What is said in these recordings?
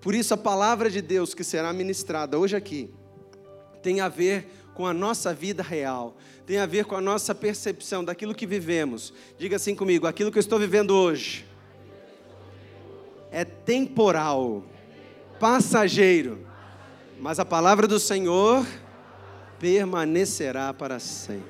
Por isso, a palavra de Deus que será ministrada hoje aqui tem a ver com a nossa vida real, tem a ver com a nossa percepção daquilo que vivemos. Diga assim comigo: aquilo que eu estou vivendo hoje é temporal, passageiro, mas a palavra do Senhor permanecerá para sempre.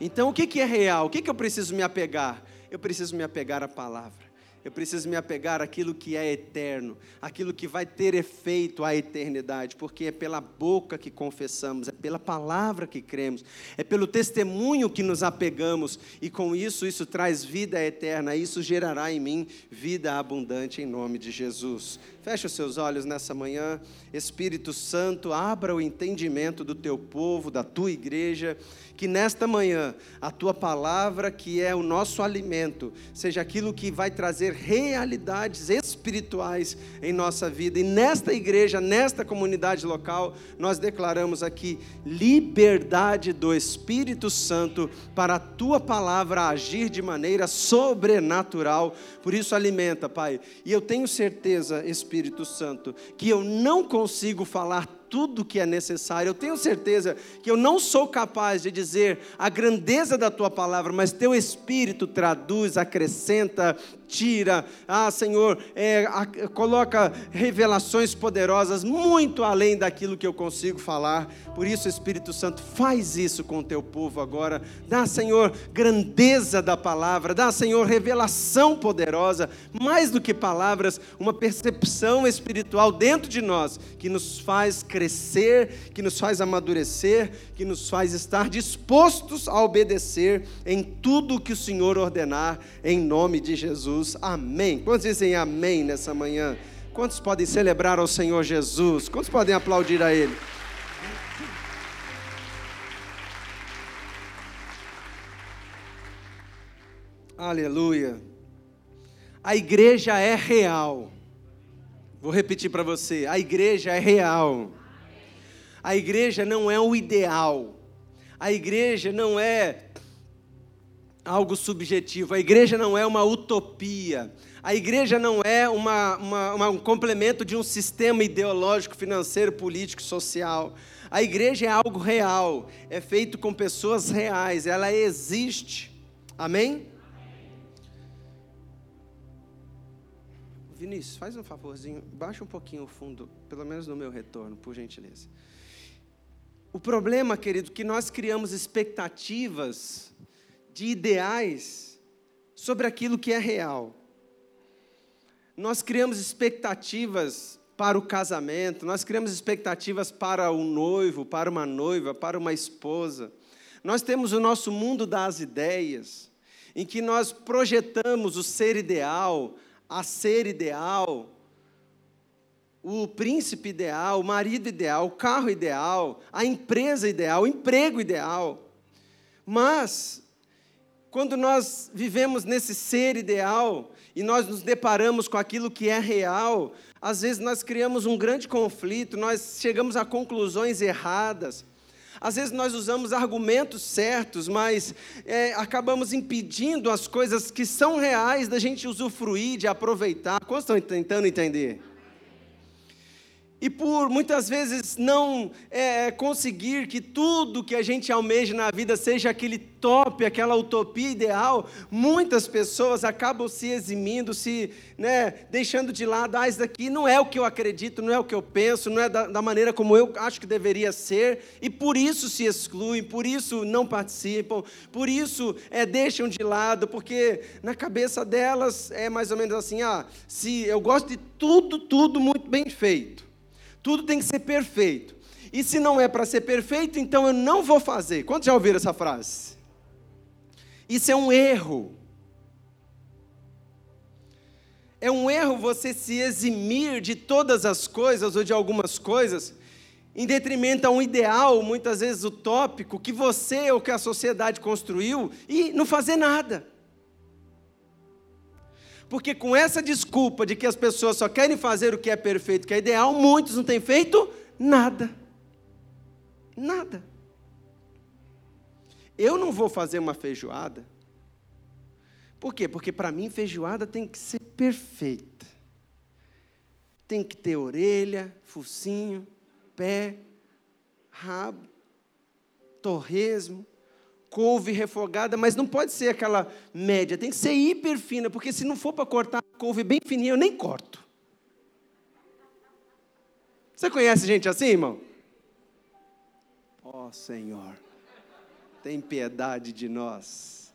Então, o que é real? O que eu preciso me apegar? Eu preciso me apegar à palavra. Eu preciso me apegar àquilo que é eterno, aquilo que vai ter efeito à eternidade, porque é pela boca que confessamos, é pela palavra que cremos, é pelo testemunho que nos apegamos, e com isso, isso traz vida eterna, isso gerará em mim vida abundante em nome de Jesus. Feche os seus olhos nessa manhã, Espírito Santo, abra o entendimento do teu povo, da tua igreja, que nesta manhã a tua palavra, que é o nosso alimento, seja aquilo que vai trazer realidades espirituais em nossa vida. E nesta igreja, nesta comunidade local, nós declaramos aqui liberdade do Espírito Santo para a tua palavra agir de maneira sobrenatural. Por isso, alimenta, Pai. E eu tenho certeza, Espírito Santo, que eu não consigo falar tudo que é necessário. Eu tenho certeza que eu não sou capaz de dizer a grandeza da tua palavra, mas teu espírito traduz, acrescenta, tira. Ah, Senhor, é, a, coloca revelações poderosas muito além daquilo que eu consigo falar. Por isso, Espírito Santo, faz isso com o teu povo agora. Dá, Senhor, grandeza da palavra. Dá, Senhor, revelação poderosa. Mais do que palavras, uma percepção espiritual dentro de nós que nos faz crescer que nos faz amadurecer, que nos faz estar dispostos a obedecer em tudo que o Senhor ordenar, em nome de Jesus. Amém. Quantos dizem amém nessa manhã? Quantos podem celebrar ao Senhor Jesus? Quantos podem aplaudir a Ele? Aleluia. A igreja é real. Vou repetir para você: a igreja é real. A igreja não é o ideal. A igreja não é algo subjetivo. A igreja não é uma utopia. A igreja não é uma, uma, uma, um complemento de um sistema ideológico, financeiro, político, social. A igreja é algo real, é feito com pessoas reais, ela existe. Amém? Vinícius, faz um favorzinho, baixa um pouquinho o fundo, pelo menos no meu retorno, por gentileza. O problema, querido, que nós criamos expectativas de ideais sobre aquilo que é real. Nós criamos expectativas para o casamento, nós criamos expectativas para o noivo, para uma noiva, para uma esposa. Nós temos o nosso mundo das ideias, em que nós projetamos o ser ideal, a ser ideal, o príncipe ideal, o marido ideal, o carro ideal, a empresa ideal, o emprego ideal. Mas, quando nós vivemos nesse ser ideal e nós nos deparamos com aquilo que é real, às vezes nós criamos um grande conflito, nós chegamos a conclusões erradas. Às vezes nós usamos argumentos certos, mas é, acabamos impedindo as coisas que são reais da gente usufruir, de aproveitar. Quantos estão tentando entender? E por muitas vezes não é, conseguir que tudo que a gente almeja na vida seja aquele top, aquela utopia ideal, muitas pessoas acabam se eximindo, se né, deixando de lado, ah, isso daqui não é o que eu acredito, não é o que eu penso, não é da, da maneira como eu acho que deveria ser, e por isso se excluem, por isso não participam, por isso é, deixam de lado, porque na cabeça delas é mais ou menos assim, ah, se eu gosto de tudo, tudo muito bem feito. Tudo tem que ser perfeito. E se não é para ser perfeito, então eu não vou fazer. Quantos já ouviram essa frase? Isso é um erro. É um erro você se eximir de todas as coisas ou de algumas coisas em detrimento a um ideal, muitas vezes utópico, que você ou que a sociedade construiu e não fazer nada. Porque com essa desculpa de que as pessoas só querem fazer o que é perfeito, que é ideal, muitos não têm feito nada. Nada. Eu não vou fazer uma feijoada. Por quê? Porque para mim feijoada tem que ser perfeita. tem que ter orelha, focinho, pé, rabo, torresmo, couve refogada, mas não pode ser aquela média, tem que ser hiper fina, porque se não for para cortar couve bem fininha, eu nem corto. Você conhece gente assim, irmão? Ó oh, Senhor, tem piedade de nós.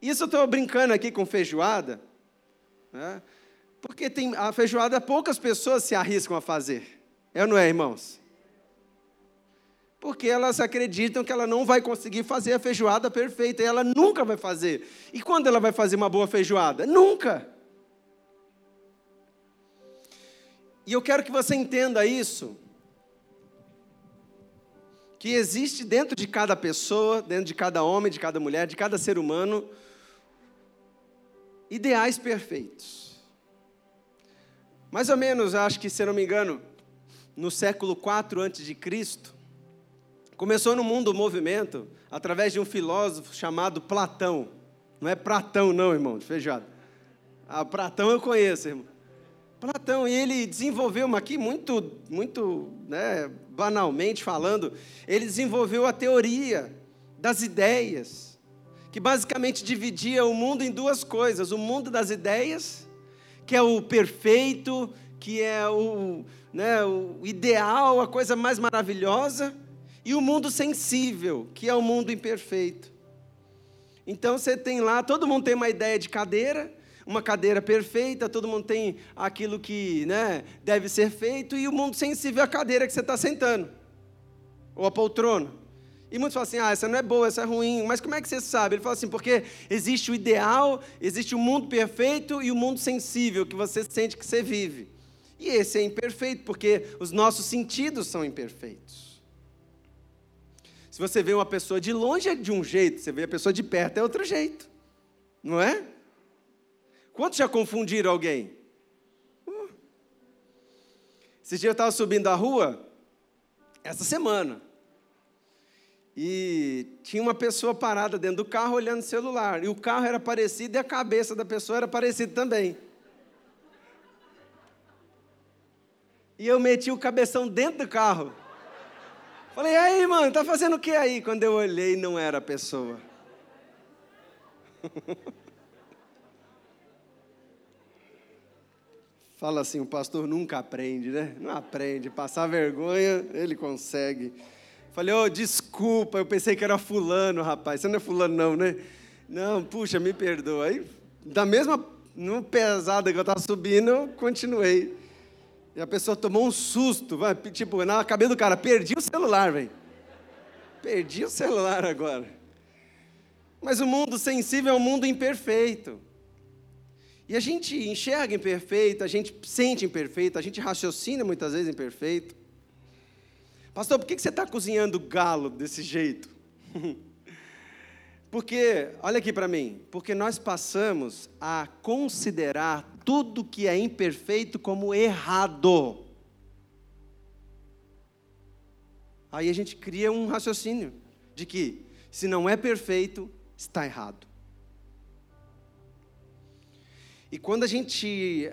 Isso eu estou brincando aqui com feijoada, né? porque tem, a feijoada poucas pessoas se arriscam a fazer. É ou não é, irmãos? Porque elas acreditam que ela não vai conseguir fazer a feijoada perfeita, e ela nunca vai fazer. E quando ela vai fazer uma boa feijoada? Nunca. E eu quero que você entenda isso, que existe dentro de cada pessoa, dentro de cada homem, de cada mulher, de cada ser humano, ideais perfeitos. Mais ou menos, acho que, se não me engano, no século IV a.C., começou no mundo o movimento através de um filósofo chamado Platão. Não é Platão, não, irmão, de feijoada. Ah, Platão eu conheço, irmão. Platão, e ele desenvolveu uma aqui muito, muito né, banalmente falando, ele desenvolveu a teoria das ideias, que basicamente dividia o mundo em duas coisas: o mundo das ideias, que é o perfeito, que é o, né, o ideal, a coisa mais maravilhosa, e o mundo sensível, que é o mundo imperfeito. Então você tem lá, todo mundo tem uma ideia de cadeira, uma cadeira perfeita, todo mundo tem aquilo que né, deve ser feito, e o mundo sensível é a cadeira que você está sentando, ou a poltrona. E muitos falam assim: ah, essa não é boa, essa é ruim. Mas como é que você sabe? Ele fala assim: porque existe o ideal, existe o mundo perfeito e o mundo sensível que você sente que você vive. E esse é imperfeito, porque os nossos sentidos são imperfeitos. Se você vê uma pessoa de longe é de um jeito, você vê a pessoa de perto é outro jeito. Não é? Quantos já confundiram alguém? Uh. Esse dia eu estava subindo a rua, essa semana, e tinha uma pessoa parada dentro do carro olhando o celular, e o carro era parecido e a cabeça da pessoa era parecida também. E eu meti o cabeção dentro do carro. Falei, aí, mano, tá fazendo o que aí? Quando eu olhei, não era a pessoa. Fala assim, o pastor nunca aprende, né? Não aprende. Passar vergonha, ele consegue. Falei, ô, oh, desculpa, eu pensei que era fulano, rapaz. Você não é fulano, não, né? Não, puxa, me perdoa. Aí, da mesma pesada que eu estava subindo, eu continuei. E a pessoa tomou um susto, vai, tipo, na cabeça do cara, perdi o celular, velho. Perdi o celular agora. Mas o mundo sensível é um mundo imperfeito. E a gente enxerga imperfeito, a gente sente imperfeito, a gente raciocina muitas vezes imperfeito. Pastor, por que você está cozinhando galo desse jeito? Porque, olha aqui para mim, porque nós passamos a considerar tudo que é imperfeito como errado. Aí a gente cria um raciocínio de que se não é perfeito, está errado. E quando a gente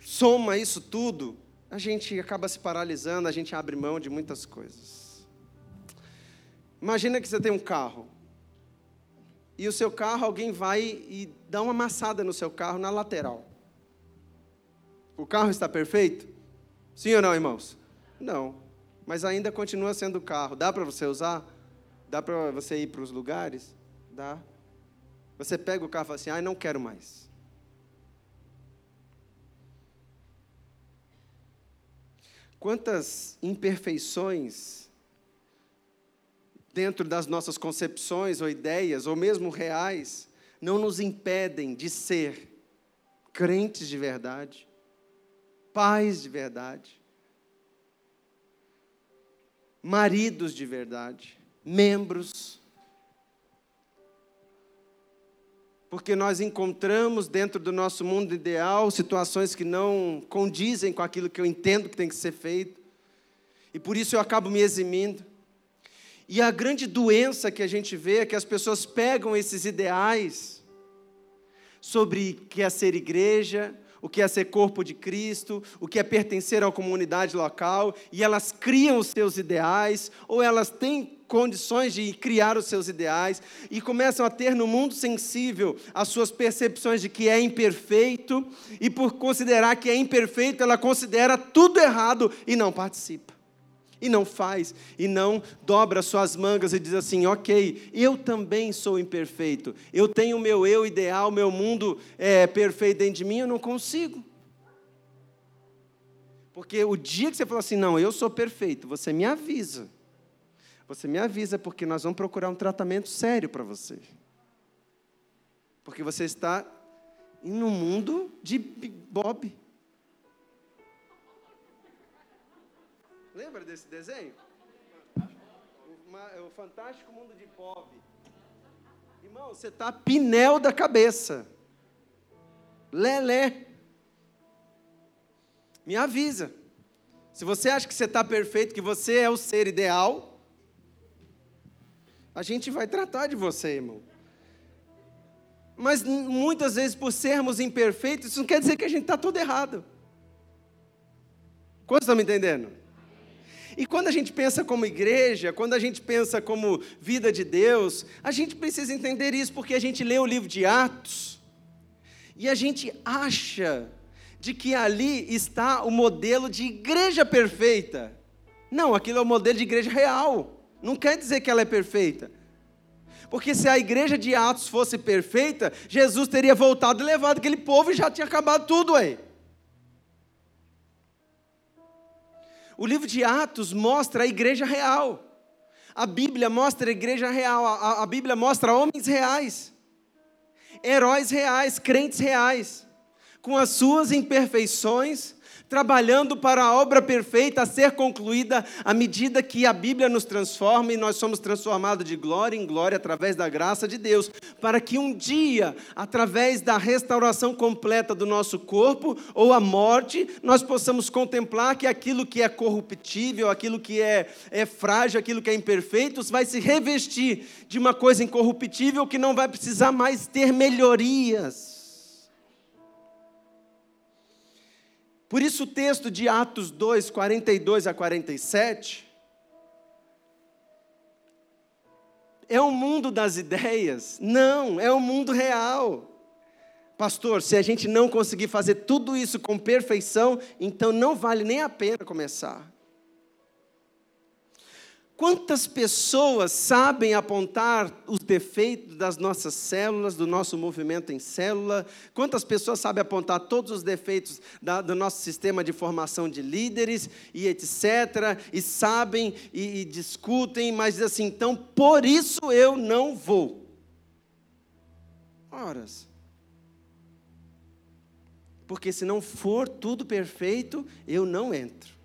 soma isso tudo, a gente acaba se paralisando, a gente abre mão de muitas coisas. Imagina que você tem um carro. E o seu carro, alguém vai e dá uma amassada no seu carro na lateral. O carro está perfeito? Sim ou não, irmãos? Não. Mas ainda continua sendo carro. Dá para você usar? Dá para você ir para os lugares? Dá. Você pega o carro e fala assim: ah, não quero mais. Quantas imperfeições dentro das nossas concepções ou ideias, ou mesmo reais, não nos impedem de ser crentes de verdade, pais de verdade, maridos de verdade, membros porque nós encontramos dentro do nosso mundo ideal situações que não condizem com aquilo que eu entendo que tem que ser feito, e por isso eu acabo me eximindo. E a grande doença que a gente vê é que as pessoas pegam esses ideais sobre que é ser igreja, o que é ser corpo de Cristo, o que é pertencer à comunidade local, e elas criam os seus ideais, ou elas têm condições de criar os seus ideais, e começam a ter no mundo sensível as suas percepções de que é imperfeito, e por considerar que é imperfeito, ela considera tudo errado e não participa. E não faz, e não dobra suas mangas e diz assim: ok, eu também sou imperfeito, eu tenho o meu eu ideal, meu mundo é perfeito dentro de mim, eu não consigo. Porque o dia que você fala assim, não, eu sou perfeito, você me avisa. Você me avisa, porque nós vamos procurar um tratamento sério para você. Porque você está no mundo de Bob. Lembra desse desenho? O, fantástico mundo de Bob. Irmão, você está pinel da cabeça. Lelé. Me avisa. Se você acha que você está perfeito, que você é o ser ideal, a gente vai tratar de você, irmão. Mas muitas vezes, por sermos imperfeitos, isso não quer dizer que a gente está todo errado. Quantos estão me entendendo? E quando a gente pensa como igreja, quando a gente pensa como vida de Deus, a gente precisa entender isso porque a gente lê o livro de Atos e a gente acha de que ali está o modelo de igreja perfeita. Não, aquilo é o modelo de igreja real. Não quer dizer que ela é perfeita. Porque se a igreja de Atos fosse perfeita, Jesus teria voltado e levado aquele povo e já tinha acabado tudo aí. O livro de Atos mostra a igreja real. A Bíblia mostra a igreja real. A, a Bíblia mostra homens reais, heróis reais, crentes reais, com as suas imperfeições, trabalhando para a obra perfeita a ser concluída à medida que a Bíblia nos transforma e nós somos transformados de glória em glória através da graça de Deus, para que um dia, através da restauração completa do nosso corpo ou a morte, nós possamos contemplar que aquilo que é corruptível, aquilo que é, é frágil, aquilo que é imperfeito, vai se revestir de uma coisa incorruptível que não vai precisar mais ter melhorias. Por isso, o texto de Atos 2, 42 a 47, é o mundo das ideias? Não, é o mundo real. Pastor, se a gente não conseguir fazer tudo isso com perfeição, então não vale nem a pena começar. Quantas pessoas sabem apontar os defeitos das nossas células, do nosso movimento em célula? Quantas pessoas sabem apontar todos os defeitos da, do nosso sistema de formação de líderes e etc. E sabem e, e discutem, mas dizem assim, então por isso eu não vou. Horas. Porque se não for tudo perfeito, eu não entro.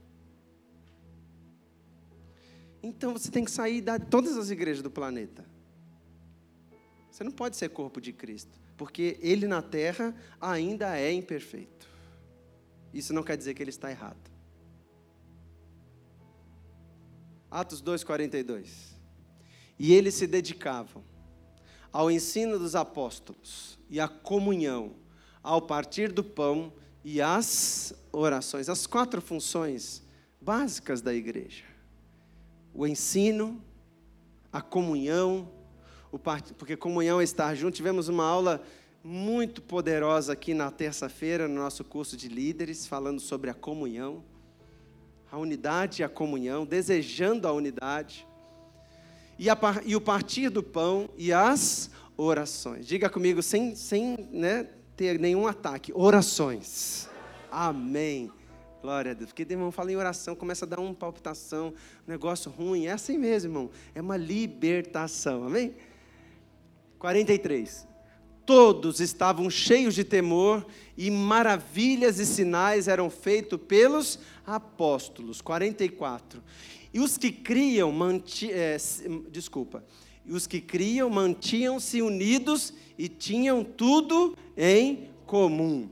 Então você tem que sair de todas as igrejas do planeta. Você não pode ser corpo de Cristo, porque ele na terra ainda é imperfeito. Isso não quer dizer que ele está errado. Atos 2:42. E eles se dedicavam ao ensino dos apóstolos e à comunhão, ao partir do pão e às orações, as quatro funções básicas da igreja o ensino, a comunhão, part... porque comunhão é estar junto. Tivemos uma aula muito poderosa aqui na terça-feira, no nosso curso de líderes, falando sobre a comunhão, a unidade e a comunhão, desejando a unidade, e, a, e o partir do pão e as orações. Diga comigo, sem, sem né, ter nenhum ataque: orações. Amém. Glória a Deus. Porque, irmão, fala em oração, começa a dar uma palpitação, um negócio ruim. É assim mesmo, irmão. É uma libertação. Amém? 43. Todos estavam cheios de temor e maravilhas e sinais eram feitos pelos apóstolos. 44. E os que criam, manti, é, desculpa, e os que criam mantinham-se unidos e tinham tudo em comum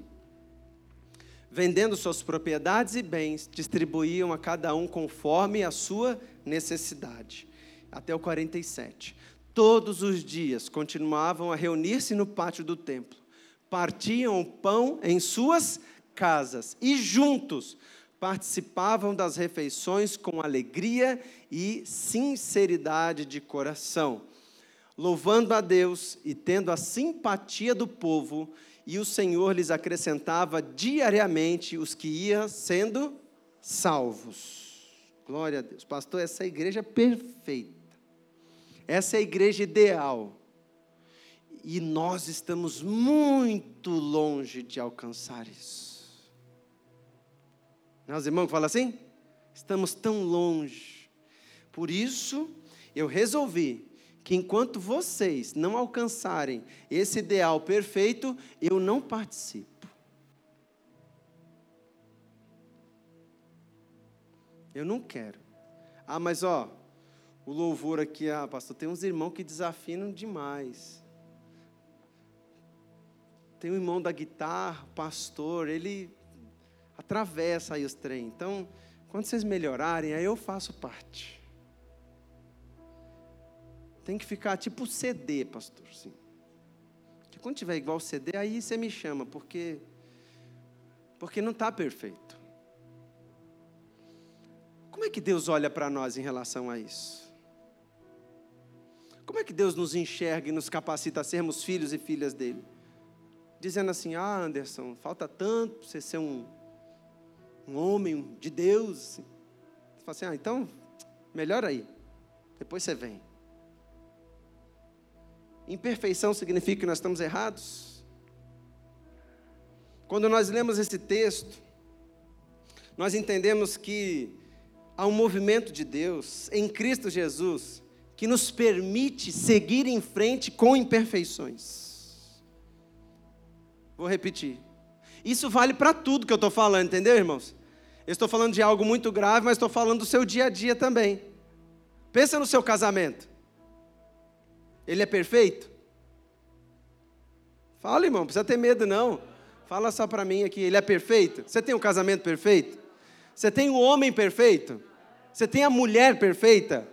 vendendo suas propriedades e bens, distribuíam a cada um conforme a sua necessidade. Até o 47. Todos os dias continuavam a reunir-se no pátio do templo, partiam o pão em suas casas e juntos participavam das refeições com alegria e sinceridade de coração, louvando a Deus e tendo a simpatia do povo, e o Senhor lhes acrescentava diariamente os que iam sendo salvos. Glória a Deus. Pastor, essa é a igreja perfeita. Essa é a igreja ideal. E nós estamos muito longe de alcançar isso. Os irmãos falam assim? Estamos tão longe. Por isso, eu resolvi que enquanto vocês não alcançarem esse ideal perfeito, eu não participo. Eu não quero. Ah, mas ó, o louvor aqui, ah, pastor, tem uns irmãos que desafinam demais. Tem um irmão da guitarra, pastor, ele atravessa aí os trem. Então, quando vocês melhorarem, aí eu faço parte. Tem que ficar tipo CD, pastor. Sim. Que quando tiver igual CD, aí você me chama, porque porque não está perfeito. Como é que Deus olha para nós em relação a isso? Como é que Deus nos enxerga e nos capacita a sermos filhos e filhas dele? Dizendo assim: Ah, Anderson, falta tanto para você ser um um homem de Deus. Você fala assim, ah, então, melhor aí. Depois você vem. Imperfeição significa que nós estamos errados? Quando nós lemos esse texto, nós entendemos que há um movimento de Deus em Cristo Jesus que nos permite seguir em frente com imperfeições. Vou repetir. Isso vale para tudo que eu estou falando, entendeu, irmãos? Eu estou falando de algo muito grave, mas estou falando do seu dia a dia também. Pensa no seu casamento. Ele é perfeito? Fala, irmão, não precisa ter medo, não. Fala só para mim aqui, ele é perfeito? Você tem um casamento perfeito? Você tem o um homem perfeito? Você tem a mulher perfeita?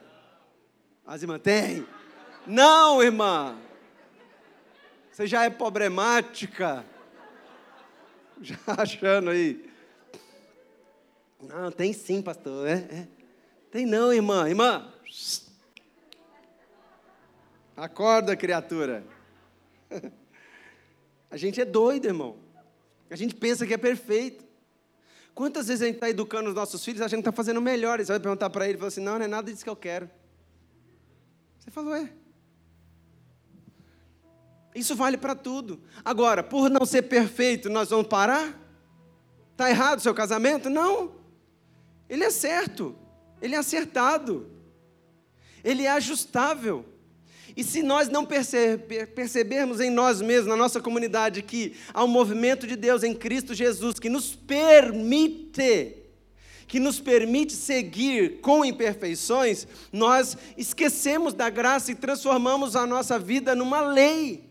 As irmãs têm? Não, irmã. Você já é problemática. Já achando aí. Não, tem sim, pastor. É, é. Tem não, irmã. Irmã. Acorda, criatura. A gente é doido, irmão. A gente pensa que é perfeito. Quantas vezes a gente está educando os nossos filhos achando que está fazendo melhor? Você vai perguntar para ele e fala assim: não, não é nada disso que eu quero. Você falou, é. Isso vale para tudo. Agora, por não ser perfeito, nós vamos parar? Está errado o seu casamento? Não. Ele é certo, ele é acertado, ele é ajustável. E se nós não perceber, percebermos em nós mesmos, na nossa comunidade, que há um movimento de Deus em Cristo Jesus que nos permite, que nos permite seguir com imperfeições, nós esquecemos da graça e transformamos a nossa vida numa lei,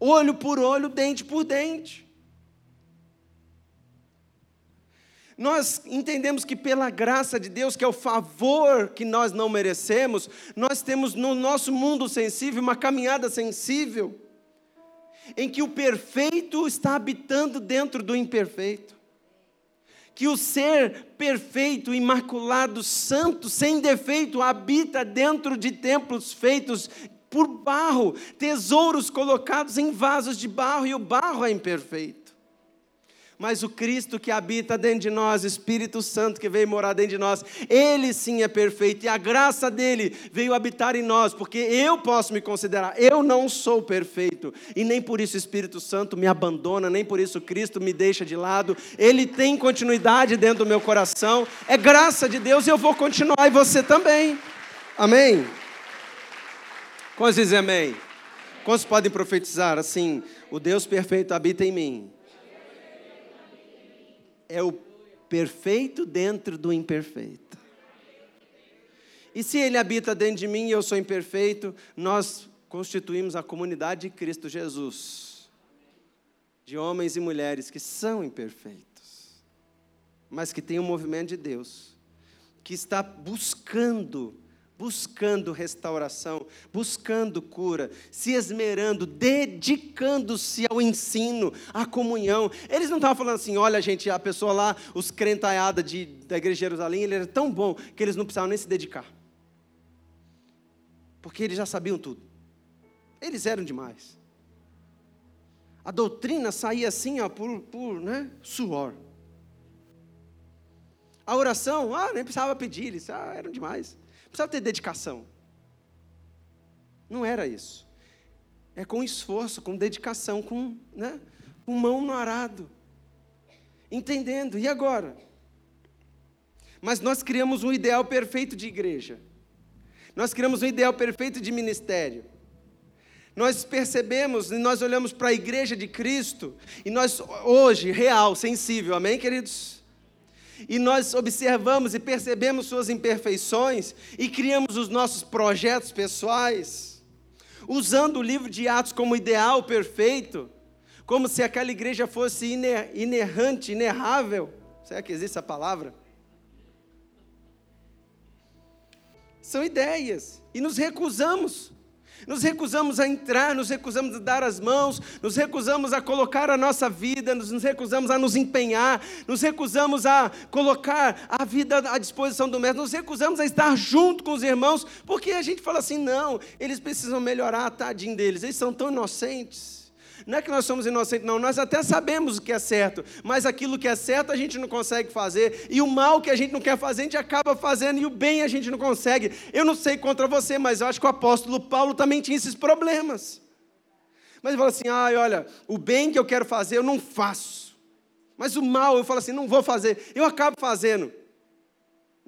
olho por olho, dente por dente. Nós entendemos que pela graça de Deus, que é o favor que nós não merecemos, nós temos no nosso mundo sensível uma caminhada sensível, em que o perfeito está habitando dentro do imperfeito. Que o ser perfeito, imaculado, santo, sem defeito, habita dentro de templos feitos por barro, tesouros colocados em vasos de barro, e o barro é imperfeito mas o Cristo que habita dentro de nós, Espírito Santo que veio morar dentro de nós, ele sim é perfeito e a graça dele veio habitar em nós, porque eu posso me considerar, eu não sou perfeito e nem por isso o Espírito Santo me abandona, nem por isso Cristo me deixa de lado, ele tem continuidade dentro do meu coração, é graça de Deus e eu vou continuar e você também, amém? Quantos dizem amém? Quantos podem profetizar assim, o Deus perfeito habita em mim? É o perfeito dentro do imperfeito. E se ele habita dentro de mim e eu sou imperfeito, nós constituímos a comunidade de Cristo Jesus, de homens e mulheres que são imperfeitos, mas que têm um movimento de Deus, que está buscando buscando restauração, buscando cura, se esmerando, dedicando-se ao ensino, à comunhão. Eles não estavam falando assim, olha gente, a pessoa lá, os crentaiadas de, da igreja de Jerusalém, ele era tão bom que eles não precisavam nem se dedicar. Porque eles já sabiam tudo. Eles eram demais. A doutrina saía assim, ó, por, por né, suor. A oração, ah, nem precisava pedir, eles ah, eram demais. Precisava ter dedicação. Não era isso. É com esforço, com dedicação, com, né, com mão no arado. Entendendo. E agora? Mas nós criamos um ideal perfeito de igreja. Nós criamos um ideal perfeito de ministério. Nós percebemos e nós olhamos para a igreja de Cristo e nós hoje, real, sensível, amém, queridos? E nós observamos e percebemos suas imperfeições e criamos os nossos projetos pessoais, usando o livro de Atos como ideal perfeito, como se aquela igreja fosse iner, inerrante, inerrável. Será que existe essa palavra? São ideias e nos recusamos nos recusamos a entrar, nos recusamos a dar as mãos, nos recusamos a colocar a nossa vida, nos, nos recusamos a nos empenhar, nos recusamos a colocar a vida à disposição do mestre, nos recusamos a estar junto com os irmãos, porque a gente fala assim: não, eles precisam melhorar, tadinho deles, eles são tão inocentes. Não é que nós somos inocentes, não. Nós até sabemos o que é certo, mas aquilo que é certo a gente não consegue fazer. E o mal que a gente não quer fazer, a gente acaba fazendo, e o bem a gente não consegue. Eu não sei contra você, mas eu acho que o apóstolo Paulo também tinha esses problemas. Mas ele fala assim: ah, olha, o bem que eu quero fazer eu não faço. Mas o mal eu falo assim: não vou fazer. Eu acabo fazendo.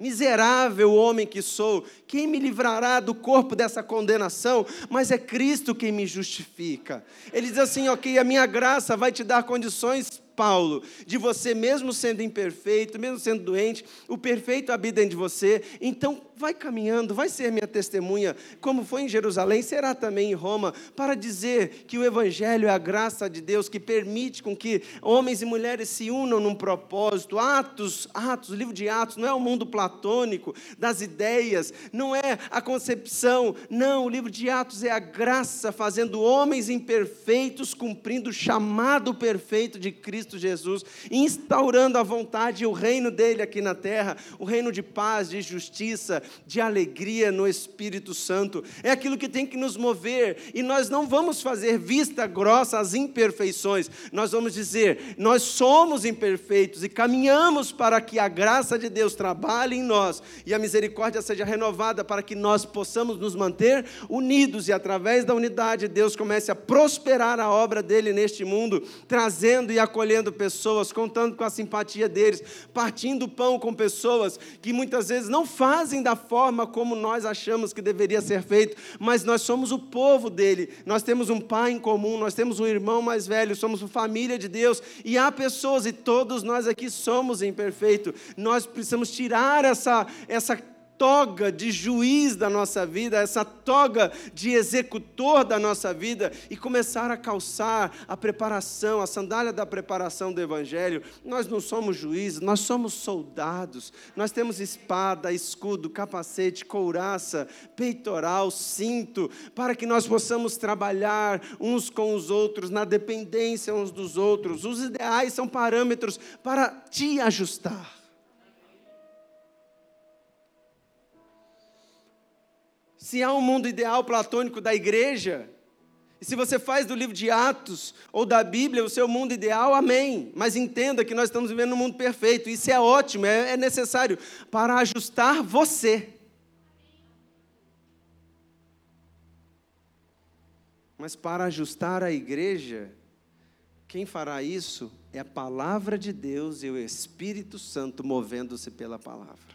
Miserável homem que sou, quem me livrará do corpo dessa condenação? Mas é Cristo quem me justifica. Ele diz assim: ok, a minha graça vai te dar condições Paulo, de você mesmo sendo imperfeito, mesmo sendo doente, o perfeito habita dentro de você. Então, vai caminhando, vai ser minha testemunha, como foi em Jerusalém, será também em Roma, para dizer que o evangelho é a graça de Deus que permite com que homens e mulheres se unam num propósito. Atos, Atos, o livro de Atos não é o mundo platônico das ideias, não é a concepção, não, o livro de Atos é a graça fazendo homens imperfeitos cumprindo o chamado perfeito de Cristo Jesus, instaurando a vontade e o reino dele aqui na terra, o reino de paz, de justiça, de alegria no Espírito Santo. É aquilo que tem que nos mover, e nós não vamos fazer vista grossa às imperfeições, nós vamos dizer: nós somos imperfeitos e caminhamos para que a graça de Deus trabalhe em nós e a misericórdia seja renovada para que nós possamos nos manter unidos e através da unidade Deus comece a prosperar a obra dele neste mundo, trazendo e acolhendo pessoas, contando com a simpatia deles, partindo pão com pessoas que muitas vezes não fazem da forma como nós achamos que deveria ser feito, mas nós somos o povo dele, nós temos um pai em comum, nós temos um irmão mais velho, somos família de Deus, e há pessoas, e todos nós aqui somos imperfeitos, nós precisamos tirar essa, essa toga de juiz da nossa vida, essa toga de executor da nossa vida e começar a calçar a preparação, a sandália da preparação do Evangelho. Nós não somos juízes, nós somos soldados. Nós temos espada, escudo, capacete, couraça, peitoral, cinto, para que nós possamos trabalhar uns com os outros, na dependência uns dos outros. Os ideais são parâmetros para te ajustar. Se há um mundo ideal platônico da igreja, e se você faz do livro de Atos ou da Bíblia o seu mundo ideal, amém. Mas entenda que nós estamos vivendo um mundo perfeito. Isso é ótimo, é, é necessário para ajustar você. Mas para ajustar a igreja, quem fará isso é a palavra de Deus e o Espírito Santo movendo-se pela palavra.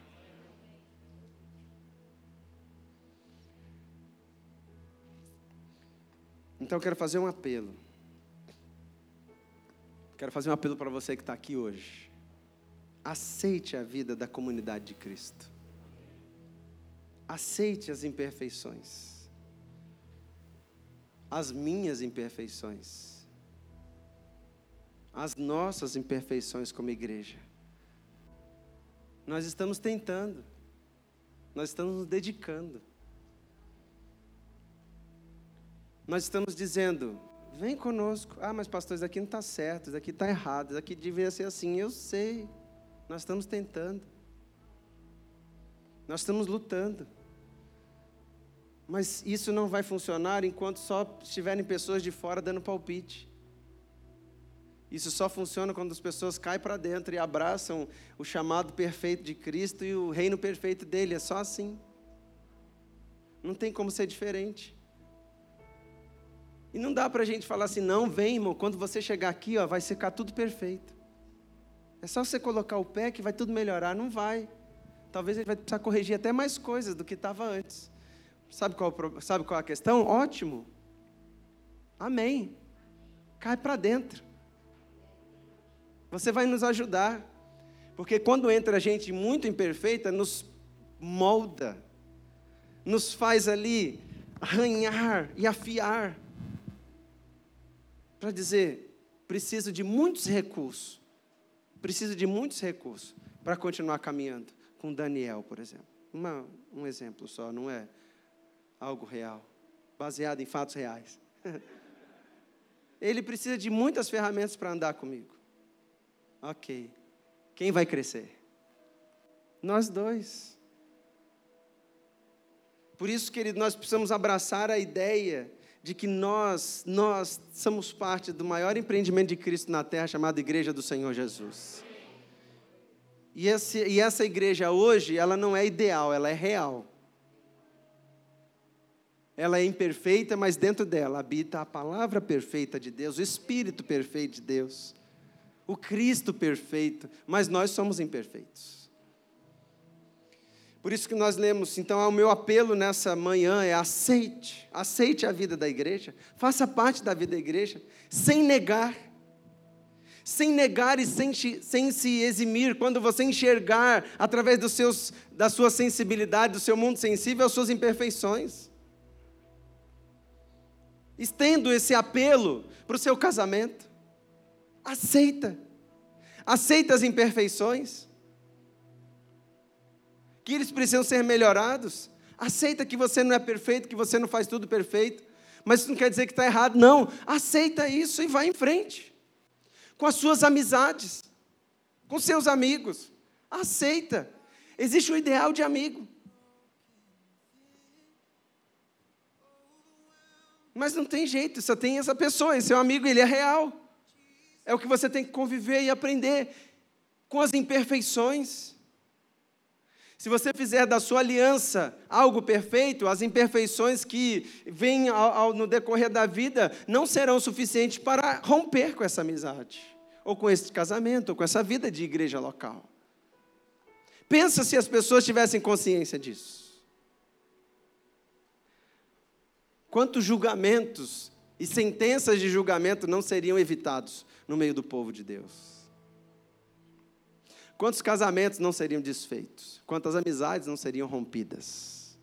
Então eu quero fazer um apelo. Quero fazer um apelo para você que está aqui hoje. Aceite a vida da comunidade de Cristo. Aceite as imperfeições. As minhas imperfeições. As nossas imperfeições como igreja. Nós estamos tentando. Nós estamos nos dedicando. Nós estamos dizendo: vem conosco. Ah, mas pastor, isso aqui não está certo, isso aqui está errado, isso aqui devia ser assim. Eu sei. Nós estamos tentando. Nós estamos lutando. Mas isso não vai funcionar enquanto só estiverem pessoas de fora dando palpite. Isso só funciona quando as pessoas caem para dentro e abraçam o chamado perfeito de Cristo e o reino perfeito dele. É só assim. Não tem como ser diferente. E não dá para a gente falar assim, não, vem, irmão, quando você chegar aqui, ó, vai ficar tudo perfeito. É só você colocar o pé que vai tudo melhorar. Não vai. Talvez ele vai precisar corrigir até mais coisas do que estava antes. Sabe qual, sabe qual é a questão? Ótimo. Amém. Cai para dentro. Você vai nos ajudar. Porque quando entra gente muito imperfeita, nos molda, nos faz ali arranhar e afiar. Para dizer, preciso de muitos recursos. Preciso de muitos recursos para continuar caminhando. Com Daniel, por exemplo. Uma, um exemplo só, não é algo real, baseado em fatos reais. Ele precisa de muitas ferramentas para andar comigo. Ok. Quem vai crescer? Nós dois. Por isso, querido, nós precisamos abraçar a ideia de que nós, nós somos parte do maior empreendimento de Cristo na terra, chamado Igreja do Senhor Jesus. E, esse, e essa igreja hoje, ela não é ideal, ela é real. Ela é imperfeita, mas dentro dela habita a palavra perfeita de Deus, o Espírito perfeito de Deus o Cristo perfeito, mas nós somos imperfeitos. Por isso que nós lemos, então, o meu apelo nessa manhã é aceite, aceite a vida da igreja, faça parte da vida da igreja, sem negar, sem negar e sem, sem se eximir, quando você enxergar através dos seus, da sua sensibilidade, do seu mundo sensível, as suas imperfeições. Estendo esse apelo para o seu casamento. Aceita. Aceita as imperfeições. Que eles precisam ser melhorados. Aceita que você não é perfeito, que você não faz tudo perfeito. Mas isso não quer dizer que está errado. Não. Aceita isso e vai em frente. Com as suas amizades. Com seus amigos. Aceita. Existe um ideal de amigo. Mas não tem jeito, só tem essa pessoa, esse seu amigo, ele é real. É o que você tem que conviver e aprender com as imperfeições. Se você fizer da sua aliança algo perfeito, as imperfeições que vêm ao, ao, no decorrer da vida não serão suficientes para romper com essa amizade, ou com esse casamento, ou com essa vida de igreja local. Pensa se as pessoas tivessem consciência disso. Quantos julgamentos e sentenças de julgamento não seriam evitados no meio do povo de Deus. Quantos casamentos não seriam desfeitos? Quantas amizades não seriam rompidas?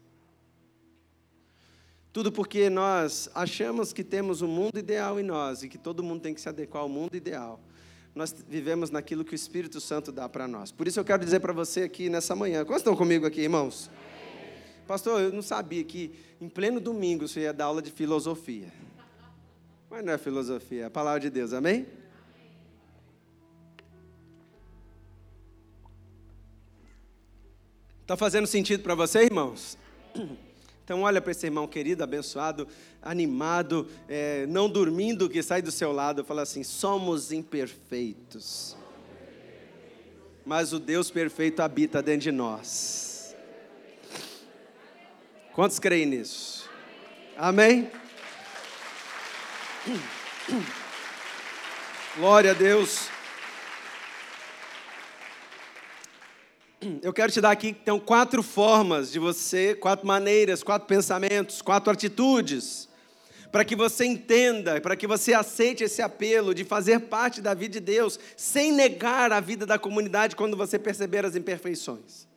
Tudo porque nós achamos que temos um mundo ideal em nós e que todo mundo tem que se adequar ao mundo ideal. Nós vivemos naquilo que o Espírito Santo dá para nós. Por isso eu quero dizer para você aqui nessa manhã. Quantos estão comigo aqui, irmãos? Pastor, eu não sabia que em pleno domingo você ia dar aula de filosofia. Mas não é filosofia, é a palavra de Deus, amém? Está fazendo sentido para você, irmãos? Então, olha para esse irmão querido, abençoado, animado, é, não dormindo, que sai do seu lado fala assim: somos imperfeitos, mas o Deus perfeito habita dentro de nós. Quantos creem nisso? Amém? Glória a Deus. Eu quero te dar aqui então quatro formas de você, quatro maneiras, quatro pensamentos, quatro atitudes, para que você entenda, para que você aceite esse apelo de fazer parte da vida de Deus, sem negar a vida da comunidade quando você perceber as imperfeições.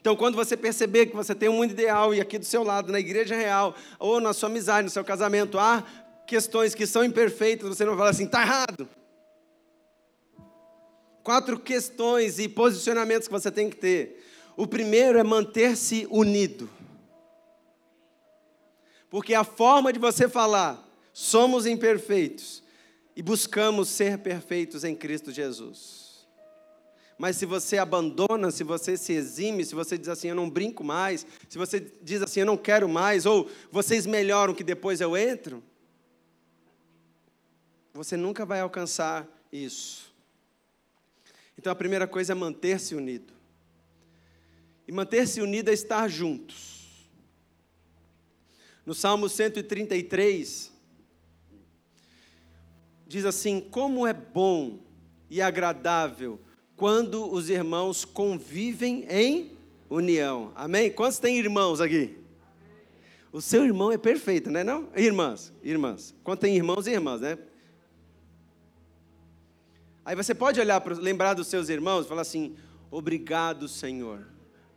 Então, quando você perceber que você tem um mundo ideal e aqui do seu lado, na igreja real, ou na sua amizade, no seu casamento, há questões que são imperfeitas, você não fala assim, está errado quatro questões e posicionamentos que você tem que ter. O primeiro é manter-se unido. Porque a forma de você falar, somos imperfeitos e buscamos ser perfeitos em Cristo Jesus. Mas se você abandona, se você se exime, se você diz assim, eu não brinco mais, se você diz assim, eu não quero mais, ou vocês melhoram que depois eu entro, você nunca vai alcançar isso. Então a primeira coisa é manter-se unido. E manter-se unido é estar juntos. No Salmo 133, diz assim: Como é bom e agradável quando os irmãos convivem em união. Amém? Quantos têm irmãos aqui? O seu irmão é perfeito, né? Não? Irmãs, irmãs. Quantos tem irmãos e irmãs, né? Aí você pode olhar para lembrar dos seus irmãos e falar assim: "Obrigado, Senhor,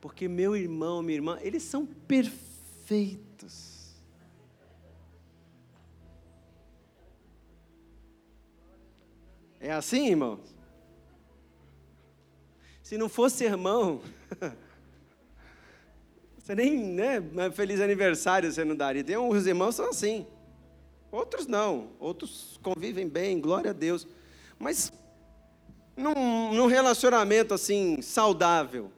porque meu irmão, minha irmã, eles são perfeitos." É assim, irmãos? Se não fosse irmão, você nem, né, feliz aniversário você não daria. Tem uns irmãos são assim. Outros não. Outros convivem bem, glória a Deus. Mas num, num relacionamento assim, saudável,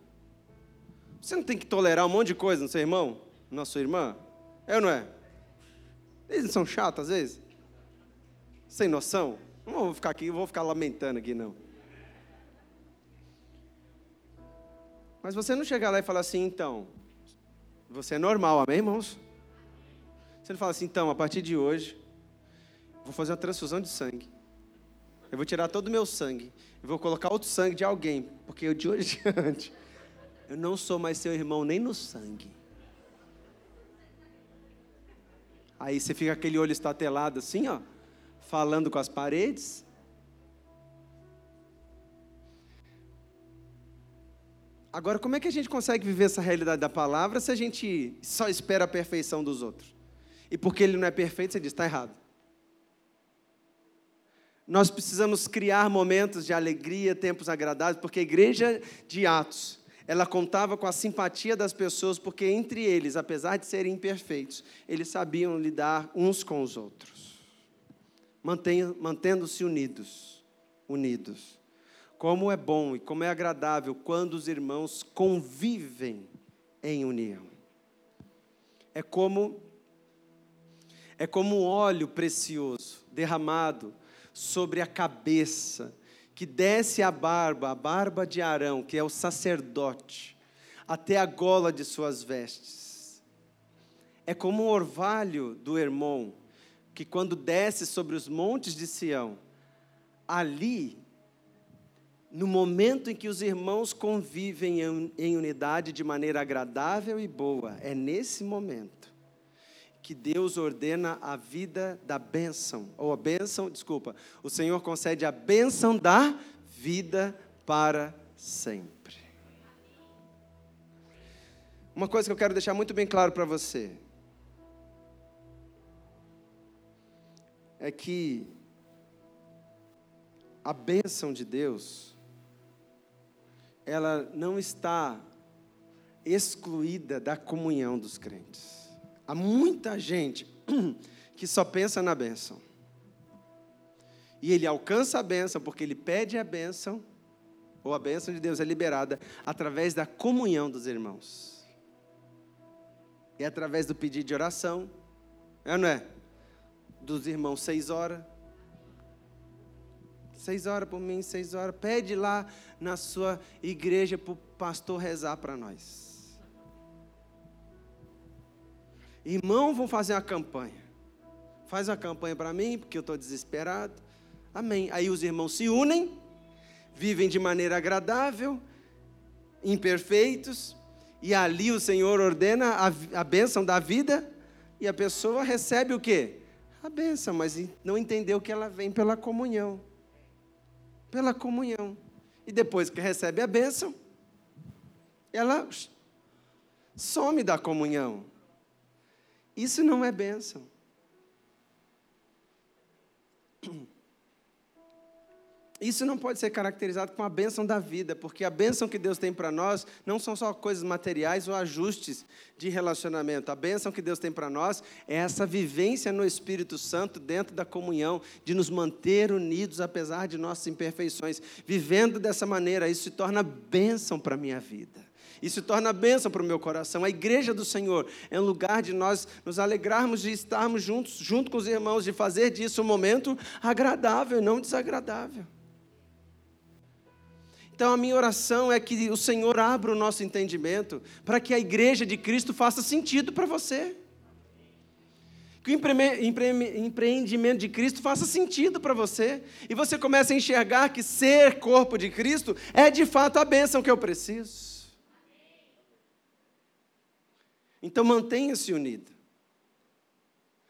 você não tem que tolerar um monte de coisa no seu irmão, na sua irmã? É ou não é? Eles não são chatos às vezes? Sem noção? Não vou ficar aqui, vou ficar lamentando aqui, não. Mas você não chegar lá e falar assim, então, você é normal, amém, irmãos? Você não fala assim, então, a partir de hoje, vou fazer uma transfusão de sangue. Eu vou tirar todo o meu sangue. Eu vou colocar outro sangue de alguém. Porque eu, de hoje em diante, eu não sou mais seu irmão nem no sangue. Aí você fica aquele olho estatelado assim, ó, falando com as paredes. Agora, como é que a gente consegue viver essa realidade da palavra se a gente só espera a perfeição dos outros? E porque ele não é perfeito, você diz, está errado. Nós precisamos criar momentos de alegria, tempos agradáveis, porque a igreja de Atos, ela contava com a simpatia das pessoas, porque entre eles, apesar de serem imperfeitos, eles sabiam lidar uns com os outros, mantendo-se unidos, unidos. Como é bom e como é agradável quando os irmãos convivem em união. É como é como um óleo precioso derramado sobre a cabeça, que desce a barba, a barba de Arão, que é o sacerdote, até a gola de suas vestes. É como um orvalho do irmão, que quando desce sobre os montes de Sião, ali no momento em que os irmãos convivem em unidade de maneira agradável e boa, é nesse momento que Deus ordena a vida da bênção, ou a bênção, desculpa, o Senhor concede a bênção da vida para sempre. Uma coisa que eu quero deixar muito bem claro para você é que a bênção de Deus ela não está excluída da comunhão dos crentes. Há muita gente que só pensa na bênção. E ele alcança a bênção porque ele pede a bênção, ou a bênção de Deus é liberada através da comunhão dos irmãos. É através do pedido de oração, é ou não é? Dos irmãos seis horas, Seis horas por mim, seis horas. Pede lá na sua igreja para o pastor rezar para nós. Irmão, vão fazer uma campanha. Faz uma campanha para mim, porque eu estou desesperado. Amém. Aí os irmãos se unem, vivem de maneira agradável, imperfeitos, e ali o Senhor ordena a, a bênção da vida, e a pessoa recebe o quê? A bênção, mas não entendeu que ela vem pela comunhão pela comunhão. E depois que recebe a bênção, ela some da comunhão. Isso não é bênção. Isso não pode ser caracterizado como a bênção da vida, porque a bênção que Deus tem para nós não são só coisas materiais ou ajustes de relacionamento. A bênção que Deus tem para nós é essa vivência no Espírito Santo dentro da comunhão, de nos manter unidos apesar de nossas imperfeições. Vivendo dessa maneira, isso se torna bênção para a minha vida. Isso torna bênção para o meu coração. A igreja do Senhor é um lugar de nós nos alegrarmos de estarmos juntos, junto com os irmãos, de fazer disso um momento agradável e não desagradável. Então, a minha oração é que o Senhor abra o nosso entendimento para que a igreja de Cristo faça sentido para você. Que o empreendimento de Cristo faça sentido para você. E você comece a enxergar que ser corpo de Cristo é de fato a bênção que eu preciso. Então, mantenha-se unido.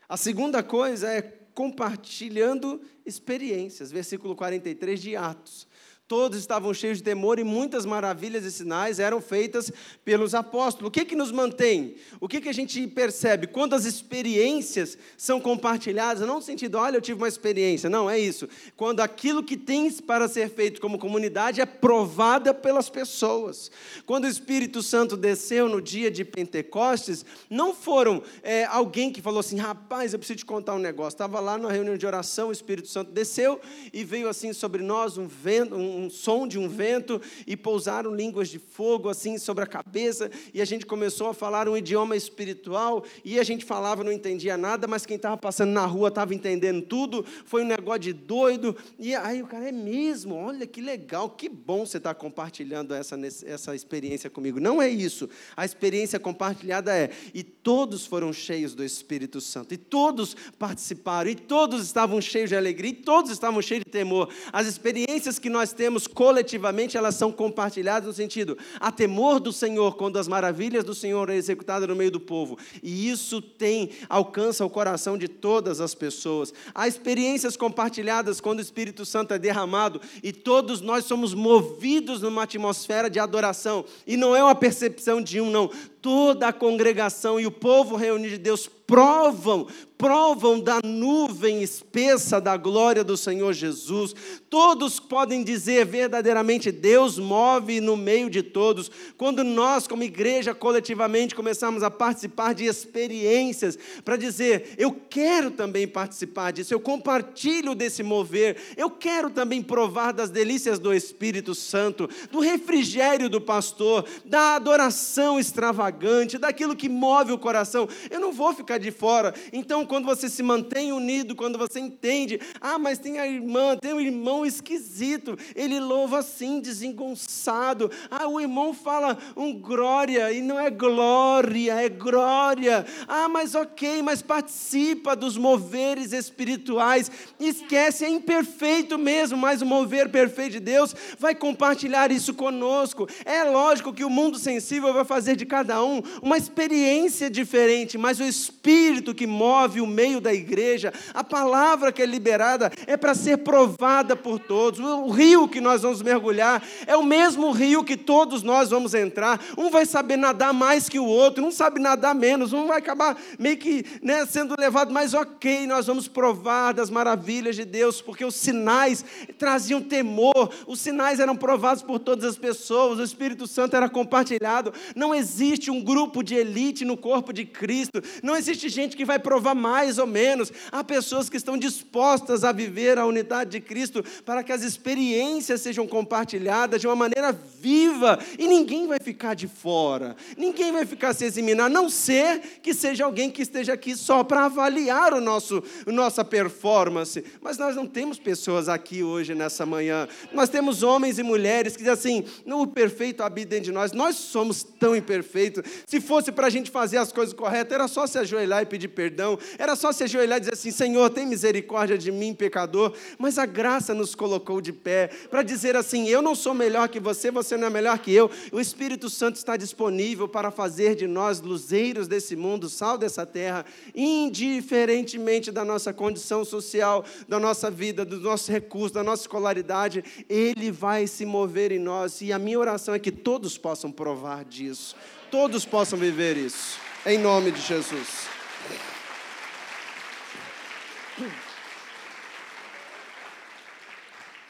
A segunda coisa é compartilhando experiências. Versículo 43 de Atos. Todos estavam cheios de temor e muitas maravilhas e sinais eram feitas pelos apóstolos. O que, que nos mantém? O que, que a gente percebe? Quando as experiências são compartilhadas, não no sentido, olha, eu tive uma experiência, não, é isso. Quando aquilo que tens para ser feito como comunidade é provada pelas pessoas. Quando o Espírito Santo desceu no dia de Pentecostes, não foram é, alguém que falou assim, rapaz, eu preciso te contar um negócio. Estava lá na reunião de oração, o Espírito Santo desceu e veio assim sobre nós um vento, um um som de um vento e pousaram línguas de fogo assim sobre a cabeça e a gente começou a falar um idioma espiritual e a gente falava, não entendia nada, mas quem estava passando na rua estava entendendo tudo, foi um negócio de doido e aí o cara é mesmo, olha que legal, que bom você estar tá compartilhando essa, essa experiência comigo. Não é isso, a experiência compartilhada é, e todos foram cheios do Espírito Santo, e todos participaram, e todos estavam cheios de alegria, e todos estavam cheios de temor. As experiências que nós temos temos coletivamente, elas são compartilhadas no sentido, a temor do Senhor, quando as maravilhas do Senhor é executada no meio do povo. E isso tem, alcança o coração de todas as pessoas. Há experiências compartilhadas quando o Espírito Santo é derramado e todos nós somos movidos numa atmosfera de adoração. E não é uma percepção de um, não. Toda a congregação e o povo reunido de Deus provam, provam da nuvem espessa da glória do Senhor Jesus. Todos podem dizer verdadeiramente: Deus move no meio de todos. Quando nós, como igreja, coletivamente começamos a participar de experiências, para dizer: Eu quero também participar disso, eu compartilho desse mover, eu quero também provar das delícias do Espírito Santo, do refrigério do pastor, da adoração extravagante, daquilo que move o coração. Eu não vou ficar de fora. Então, quando você se mantém unido, quando você entende, ah, mas tem a irmã, tem um irmão esquisito, ele louva assim, desengonçado. Ah, o irmão fala um glória e não é glória, é glória. Ah, mas ok, mas participa dos moveres espirituais. Esquece, é imperfeito mesmo, mas o mover perfeito de Deus vai compartilhar isso conosco. É lógico que o mundo sensível vai fazer de cada um uma experiência diferente, mas o Espírito Espírito que move o meio da igreja, a palavra que é liberada é para ser provada por todos. O rio que nós vamos mergulhar é o mesmo rio que todos nós vamos entrar. Um vai saber nadar mais que o outro, um sabe nadar menos, um vai acabar meio que né, sendo levado, mas ok, nós vamos provar das maravilhas de Deus, porque os sinais traziam temor, os sinais eram provados por todas as pessoas, o Espírito Santo era compartilhado. Não existe um grupo de elite no corpo de Cristo, não existe existe gente que vai provar mais ou menos. Há pessoas que estão dispostas a viver a unidade de Cristo para que as experiências sejam compartilhadas de uma maneira viva e ninguém vai ficar de fora. Ninguém vai ficar se eximinar, a não ser que seja alguém que esteja aqui só para avaliar o nosso nossa performance. Mas nós não temos pessoas aqui hoje nessa manhã. Nós temos homens e mulheres que dizem assim: "No perfeito habita dentro de nós". Nós somos tão imperfeitos. Se fosse para a gente fazer as coisas corretas, era só se ajoelhar ajoelhar e pedir perdão, era só se ajoelhar e dizer assim: Senhor, tem misericórdia de mim, pecador. Mas a graça nos colocou de pé para dizer assim: Eu não sou melhor que você, você não é melhor que eu. O Espírito Santo está disponível para fazer de nós luzeiros desse mundo, sal dessa terra, indiferentemente da nossa condição social, da nossa vida, dos nossos recursos, da nossa escolaridade. Ele vai se mover em nós e a minha oração é que todos possam provar disso, todos possam viver isso, em nome de Jesus.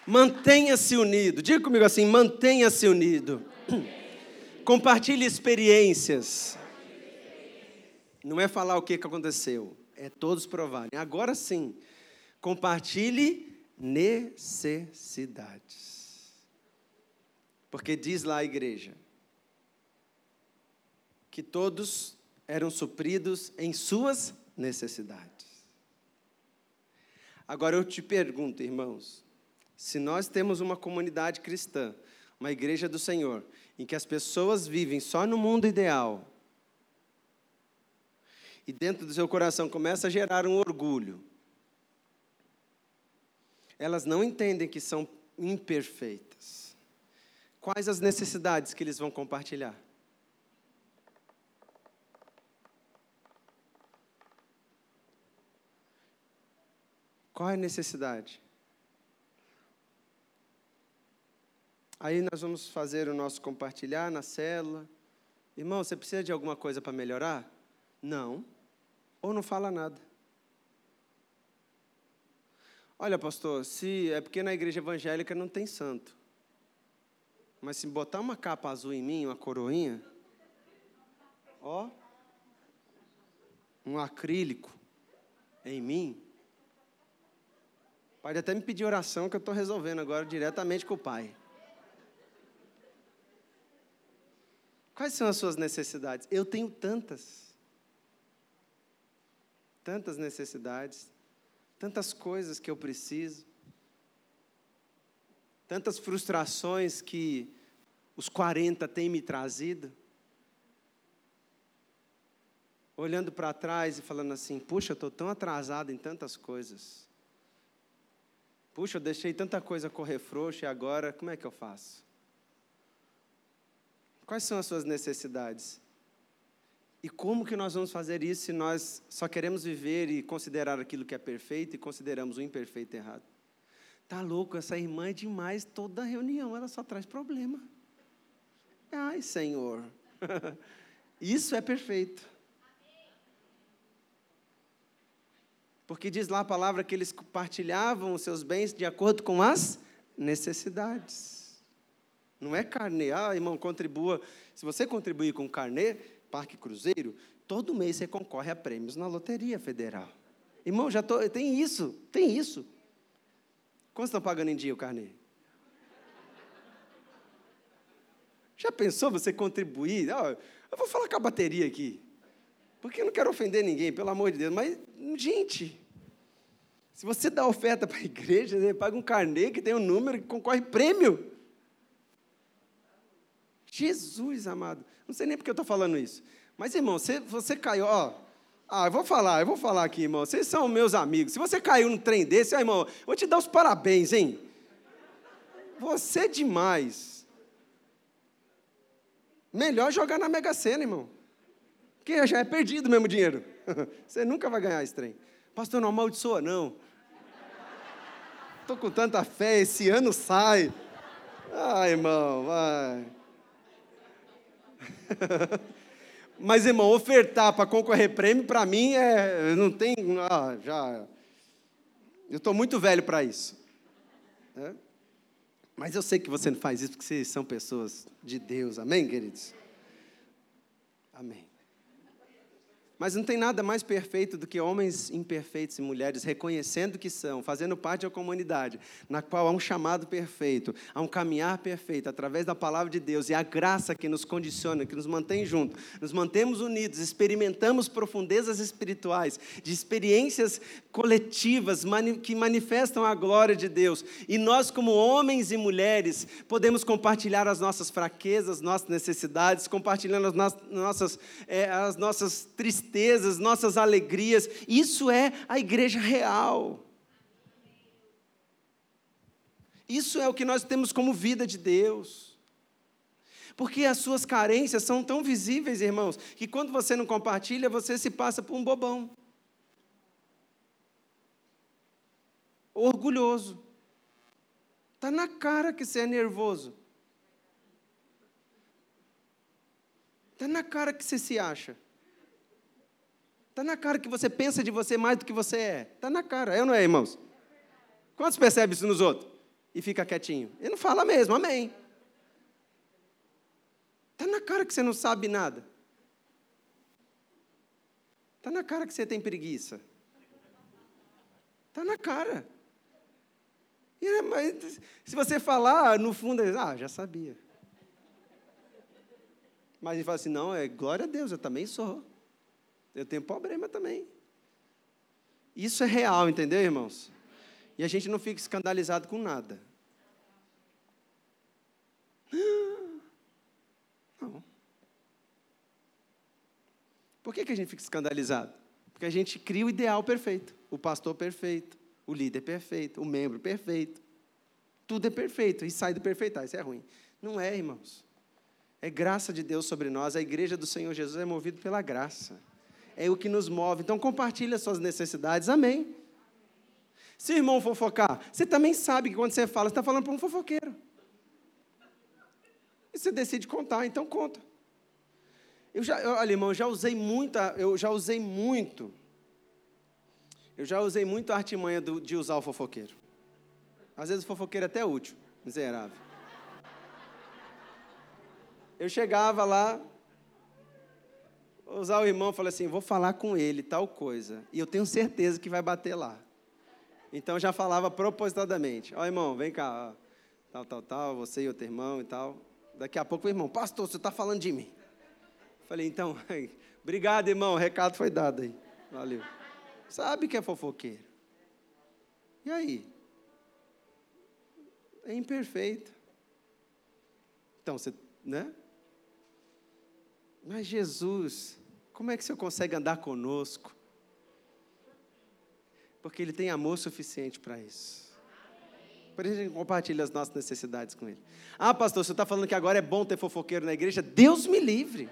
Mantenha-se unido. Diga comigo assim: mantenha-se unido. Compartilhe experiências. Não é falar o que aconteceu, é todos provarem. Agora sim, compartilhe necessidades. Porque diz lá a igreja que todos eram supridos em suas necessidades. Agora eu te pergunto, irmãos, se nós temos uma comunidade cristã, uma igreja do Senhor, em que as pessoas vivem só no mundo ideal, e dentro do seu coração começa a gerar um orgulho, elas não entendem que são imperfeitas. Quais as necessidades que eles vão compartilhar? Qual é a necessidade? Aí nós vamos fazer o nosso compartilhar na célula. Irmão, você precisa de alguma coisa para melhorar? Não. Ou não fala nada. Olha, pastor, se é porque na igreja evangélica não tem santo. Mas se botar uma capa azul em mim, uma coroinha, ó, um acrílico em mim, Pode até me pedir oração que eu estou resolvendo agora diretamente com o Pai. Quais são as suas necessidades? Eu tenho tantas. Tantas necessidades, tantas coisas que eu preciso, tantas frustrações que os 40 têm me trazido. Olhando para trás e falando assim: puxa, eu estou tão atrasado em tantas coisas. Puxa, eu deixei tanta coisa correr frouxa e agora como é que eu faço? Quais são as suas necessidades? E como que nós vamos fazer isso se nós só queremos viver e considerar aquilo que é perfeito e consideramos o imperfeito errado? Tá louco, essa irmã é demais, toda reunião ela só traz problema. Ai, Senhor. Isso é perfeito. Porque diz lá a palavra que eles compartilhavam os seus bens de acordo com as necessidades. Não é carnê. Ah, irmão, contribua. Se você contribuir com carnê, Parque Cruzeiro, todo mês você concorre a prêmios na Loteria Federal. Irmão, já tô, tem isso, tem isso. Quanto estão pagando em dia o carnê? Já pensou você contribuir? Oh, eu vou falar com a bateria aqui. Porque eu não quero ofender ninguém, pelo amor de Deus. Mas, gente, se você dá oferta para a igreja, você paga um carnê que tem um número que concorre prêmio. Jesus amado. Não sei nem porque eu estou falando isso. Mas, irmão, você, você caiu, ó. Ah, eu vou falar, eu vou falar aqui, irmão. Vocês são meus amigos. Se você caiu num trem desse, ó, irmão, vou te dar os parabéns, hein? Você é demais. Melhor jogar na Mega Sena, irmão. Porque já é perdido mesmo dinheiro. Você nunca vai ganhar esse trem. Pastor, não amaldiçoa, não. Estou com tanta fé, esse ano sai. Ah, irmão, vai. Mas, irmão, ofertar para concorrer prêmio, para mim, é, não tem. Ah, já. Eu estou muito velho para isso. É? Mas eu sei que você não faz isso porque vocês são pessoas de Deus. Amém, queridos? Amém. Mas não tem nada mais perfeito do que homens imperfeitos e mulheres reconhecendo que são, fazendo parte da comunidade, na qual há um chamado perfeito, há um caminhar perfeito através da palavra de Deus e a graça que nos condiciona, que nos mantém juntos, nos mantemos unidos, experimentamos profundezas espirituais, de experiências coletivas que manifestam a glória de Deus. E nós, como homens e mulheres, podemos compartilhar as nossas fraquezas, nossas necessidades, compartilhando as nossas, é, as nossas tristezas tristezas, nossas alegrias. Isso é a igreja real. Isso é o que nós temos como vida de Deus. Porque as suas carências são tão visíveis, irmãos, que quando você não compartilha, você se passa por um bobão. Orgulhoso. Está na cara que você é nervoso. Está na cara que você se acha. Está na cara que você pensa de você mais do que você é. Está na cara, é ou não é, irmãos? Quantos percebem isso nos outros? e fica quietinho? Ele não fala mesmo, amém. Está na cara que você não sabe nada. Está na cara que você tem preguiça. Está na cara. E, mas, se você falar, no fundo, ah, já sabia. Mas ele fala assim: não, é glória a Deus, eu também sou. Eu tenho problema também. Isso é real, entendeu, irmãos? E a gente não fica escandalizado com nada. Não. Por que, que a gente fica escandalizado? Porque a gente cria o ideal perfeito, o pastor perfeito, o líder perfeito, o membro perfeito. Tudo é perfeito e sai do perfeito. Ah, isso é ruim. Não é, irmãos. É graça de Deus sobre nós. A igreja do Senhor Jesus é movida pela graça. É o que nos move. Então compartilhe as suas necessidades. Amém. Se o irmão fofocar, você também sabe que quando você fala, você está falando para um fofoqueiro. E você decide contar, então conta. Eu já, olha, irmão, eu já usei muita, eu já usei muito. Eu já usei muito a artimanha do, de usar o fofoqueiro. Às vezes o fofoqueiro é até útil, miserável. Eu chegava lá, usar o irmão, falei assim, vou falar com ele tal coisa, e eu tenho certeza que vai bater lá. Então já falava propositadamente, ó irmão, vem cá, tal, tal, tal, você e outro irmão e tal. Daqui a pouco o irmão, pastor, você está falando de mim. Falei, então, obrigado irmão, o recado foi dado aí, valeu. Sabe que é fofoqueiro. E aí? É imperfeito. Então, você, né? Mas Jesus, como é que o Senhor consegue andar conosco? Porque Ele tem amor suficiente para isso. Por isso a gente compartilha as nossas necessidades com Ele. Ah, pastor, você está falando que agora é bom ter fofoqueiro na igreja? Deus me livre.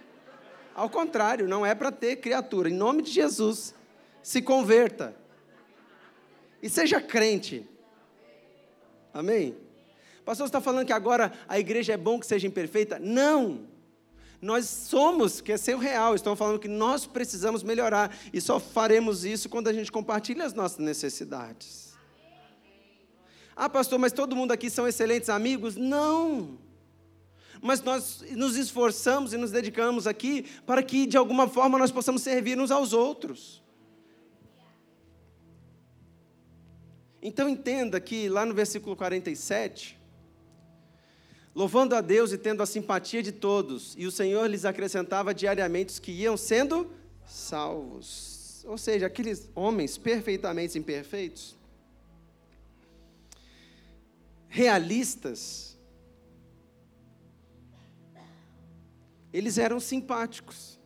Ao contrário, não é para ter criatura. Em nome de Jesus, se converta. E seja crente. Amém? Pastor, você está falando que agora a igreja é bom que seja imperfeita? Não. Nós somos, quer ser o real, estão falando que nós precisamos melhorar. E só faremos isso quando a gente compartilha as nossas necessidades. Ah, pastor, mas todo mundo aqui são excelentes amigos? Não. Mas nós nos esforçamos e nos dedicamos aqui para que, de alguma forma, nós possamos servir uns aos outros. Então entenda que lá no versículo 47, louvando a Deus e tendo a simpatia de todos, e o Senhor lhes acrescentava diariamente os que iam sendo salvos. Ou seja, aqueles homens perfeitamente imperfeitos, realistas, eles eram simpáticos,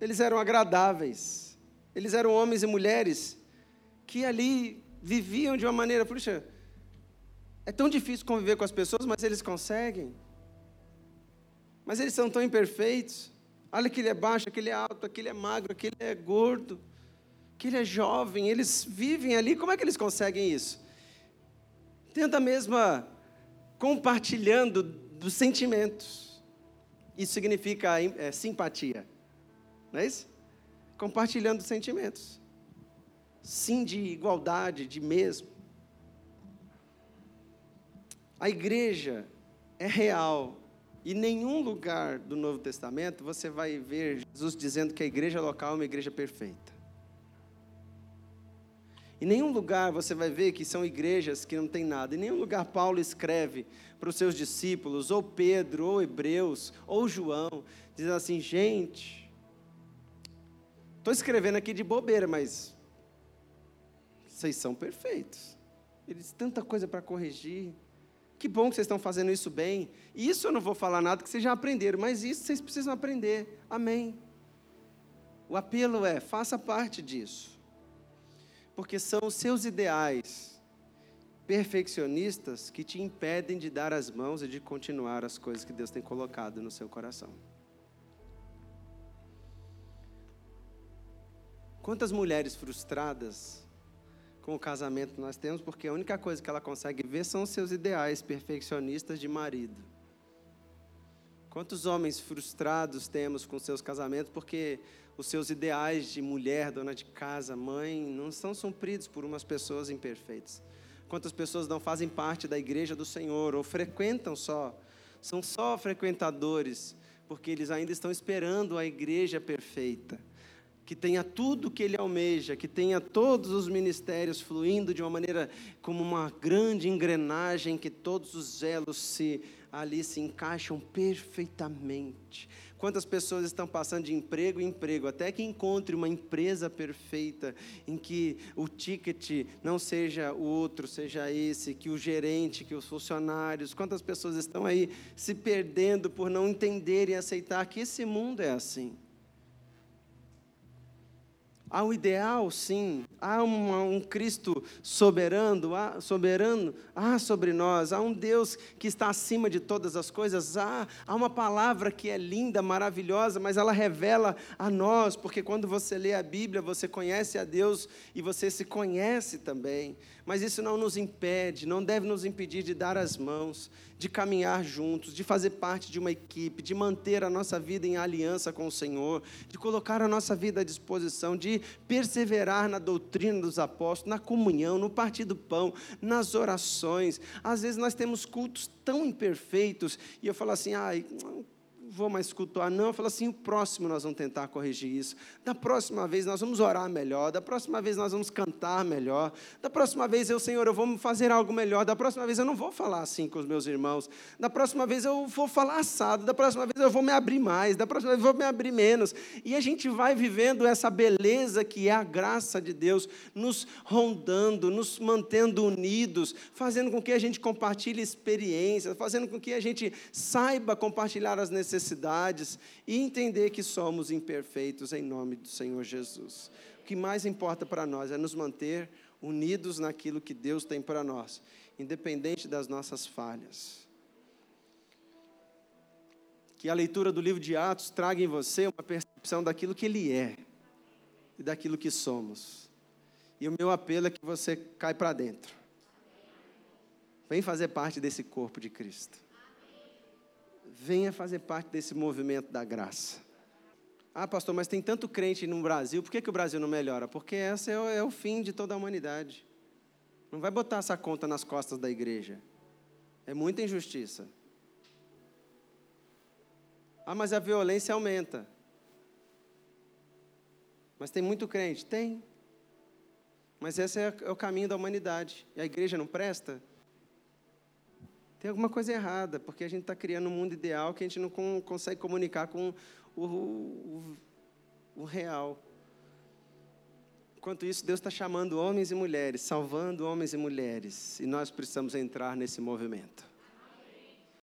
eles eram agradáveis, eles eram homens e mulheres que ali viviam de uma maneira, puxa, é tão difícil conviver com as pessoas, mas eles conseguem. Mas eles são tão imperfeitos. Olha que ele é baixo, aquele é alto, aquele é magro, aquele é gordo, aquele é jovem. Eles vivem ali, como é que eles conseguem isso? Tendo a mesma compartilhando dos sentimentos. Isso significa é, simpatia. Não é isso? Compartilhando os sentimentos. Sim, de igualdade, de mesmo. A igreja é real. E nenhum lugar do Novo Testamento você vai ver Jesus dizendo que a igreja local é uma igreja perfeita. Em nenhum lugar você vai ver que são igrejas que não tem nada. Em nenhum lugar Paulo escreve para os seus discípulos, ou Pedro, ou Hebreus, ou João, dizendo assim: gente, estou escrevendo aqui de bobeira, mas vocês são perfeitos. Eles tanta coisa para corrigir. Que bom que vocês estão fazendo isso bem. Isso eu não vou falar nada que vocês já aprenderam, mas isso vocês precisam aprender. Amém. O apelo é: faça parte disso. Porque são os seus ideais perfeccionistas que te impedem de dar as mãos e de continuar as coisas que Deus tem colocado no seu coração. Quantas mulheres frustradas com o casamento nós temos, porque a única coisa que ela consegue ver são os seus ideais perfeccionistas de marido. Quantos homens frustrados temos com seus casamentos porque os seus ideais de mulher, dona de casa, mãe, não são supridos por umas pessoas imperfeitas. Quantas pessoas não fazem parte da igreja do Senhor ou frequentam só, são só frequentadores, porque eles ainda estão esperando a igreja perfeita que tenha tudo que ele almeja, que tenha todos os ministérios fluindo de uma maneira como uma grande engrenagem, que todos os elos se ali se encaixam perfeitamente. Quantas pessoas estão passando de emprego em emprego, até que encontre uma empresa perfeita, em que o ticket não seja o outro, seja esse, que o gerente, que os funcionários. Quantas pessoas estão aí se perdendo por não entender e aceitar que esse mundo é assim. Um ideal, sim. Há um Cristo soberano, há, soberano, há sobre nós. Há um Deus que está acima de todas as coisas. Há, há uma palavra que é linda, maravilhosa, mas ela revela a nós, porque quando você lê a Bíblia, você conhece a Deus e você se conhece também. Mas isso não nos impede, não deve nos impedir de dar as mãos, de caminhar juntos, de fazer parte de uma equipe, de manter a nossa vida em aliança com o Senhor, de colocar a nossa vida à disposição, de perseverar na doutrina dos apóstolos, na comunhão, no partir do pão, nas orações. Às vezes nós temos cultos tão imperfeitos e eu falo assim, ai, vou mais cultuar, não. Eu falo assim: o próximo nós vamos tentar corrigir isso. Da próxima vez nós vamos orar melhor. Da próxima vez nós vamos cantar melhor. Da próxima vez eu, Senhor, eu vou fazer algo melhor. Da próxima vez eu não vou falar assim com os meus irmãos. Da próxima vez eu vou falar assado. Da próxima vez eu vou me abrir mais. Da próxima vez eu vou me abrir menos. E a gente vai vivendo essa beleza que é a graça de Deus, nos rondando, nos mantendo unidos, fazendo com que a gente compartilhe experiências, fazendo com que a gente saiba compartilhar as necessidades necessidades e entender que somos imperfeitos em nome do Senhor Jesus. O que mais importa para nós é nos manter unidos naquilo que Deus tem para nós, independente das nossas falhas. Que a leitura do livro de Atos traga em você uma percepção daquilo que Ele é e daquilo que somos. E o meu apelo é que você cai para dentro. Vem fazer parte desse corpo de Cristo venha fazer parte desse movimento da graça. Ah, pastor, mas tem tanto crente no Brasil, por que, que o Brasil não melhora? Porque esse é o, é o fim de toda a humanidade. Não vai botar essa conta nas costas da igreja. É muita injustiça. Ah, mas a violência aumenta. Mas tem muito crente? Tem. Mas esse é, é o caminho da humanidade. E a igreja não presta? Tem alguma coisa errada, porque a gente está criando um mundo ideal que a gente não com, consegue comunicar com o, o, o real. Enquanto isso, Deus está chamando homens e mulheres, salvando homens e mulheres, e nós precisamos entrar nesse movimento.